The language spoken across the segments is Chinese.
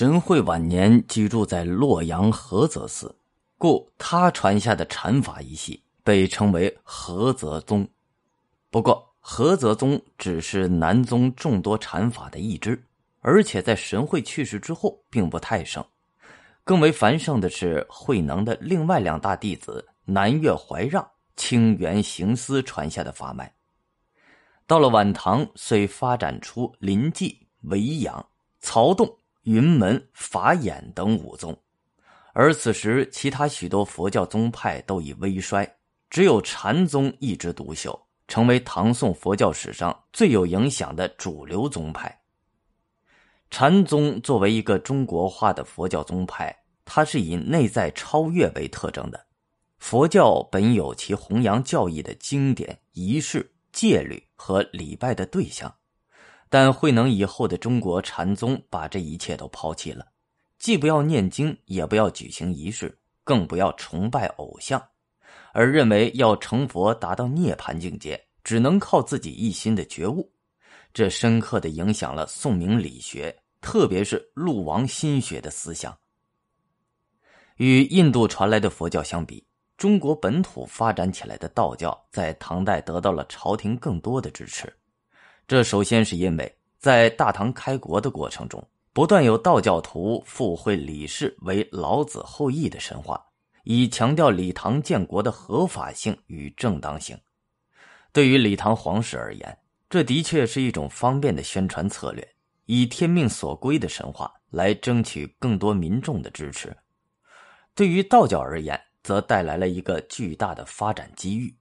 神会晚年居住在洛阳菏泽寺，故他传下的禅法一系被称为菏泽宗。不过，菏泽宗只是南宗众多禅法的一支，而且在神会去世之后并不太盛。更为繁盛的是慧能的另外两大弟子南岳怀让、清源行思传下的法脉。到了晚唐，遂发展出临济、维养、曹洞。云门、法眼等五宗，而此时其他许多佛教宗派都已微衰，只有禅宗一枝独秀，成为唐宋佛教史上最有影响的主流宗派。禅宗作为一个中国化的佛教宗派，它是以内在超越为特征的。佛教本有其弘扬教义的经典、仪式、戒律和礼拜的对象。但慧能以后的中国禅宗把这一切都抛弃了，既不要念经，也不要举行仪式，更不要崇拜偶像，而认为要成佛达到涅槃境界，只能靠自己一心的觉悟。这深刻的影响了宋明理学，特别是陆王心学的思想。与印度传来的佛教相比，中国本土发展起来的道教在唐代得到了朝廷更多的支持。这首先是因为在大唐开国的过程中，不断有道教徒附会李氏为老子后裔的神话，以强调李唐建国的合法性与正当性。对于李唐皇室而言，这的确是一种方便的宣传策略，以天命所归的神话来争取更多民众的支持。对于道教而言，则带来了一个巨大的发展机遇。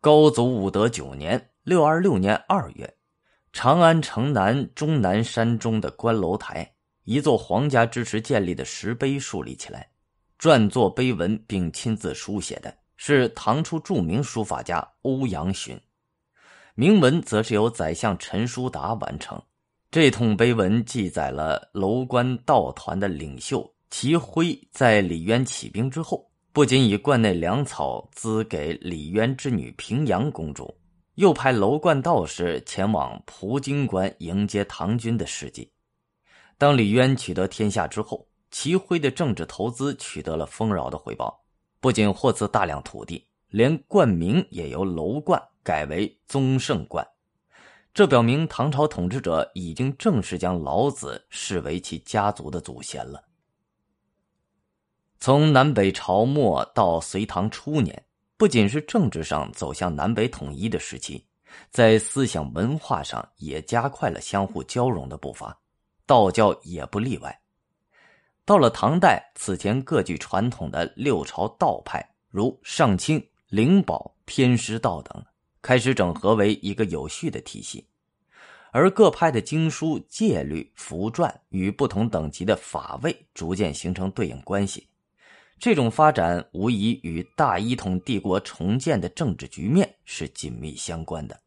高祖武德九年。六二六年二月，长安城南终南山中的观楼台，一座皇家支持建立的石碑树立起来。撰作碑文并亲自书写的是唐初著名书法家欧阳询，铭文则是由宰相陈叔达完成。这通碑文记载了楼观道团的领袖齐辉在李渊起兵之后，不仅以观内粮草资给李渊之女平阳公主。又派楼冠道士前往蒲京关迎接唐军的事迹。当李渊取得天下之后，齐辉的政治投资取得了丰饶的回报，不仅获赐大量土地，连冠名也由楼冠改为宗圣观。这表明唐朝统治者已经正式将老子视为其家族的祖先了。从南北朝末到隋唐初年。不仅是政治上走向南北统一的时期，在思想文化上也加快了相互交融的步伐，道教也不例外。到了唐代，此前各具传统的六朝道派，如上清、灵宝、天师道等，开始整合为一个有序的体系，而各派的经书、戒律、符传与不同等级的法位逐渐形成对应关系。这种发展无疑与大一统帝国重建的政治局面是紧密相关的。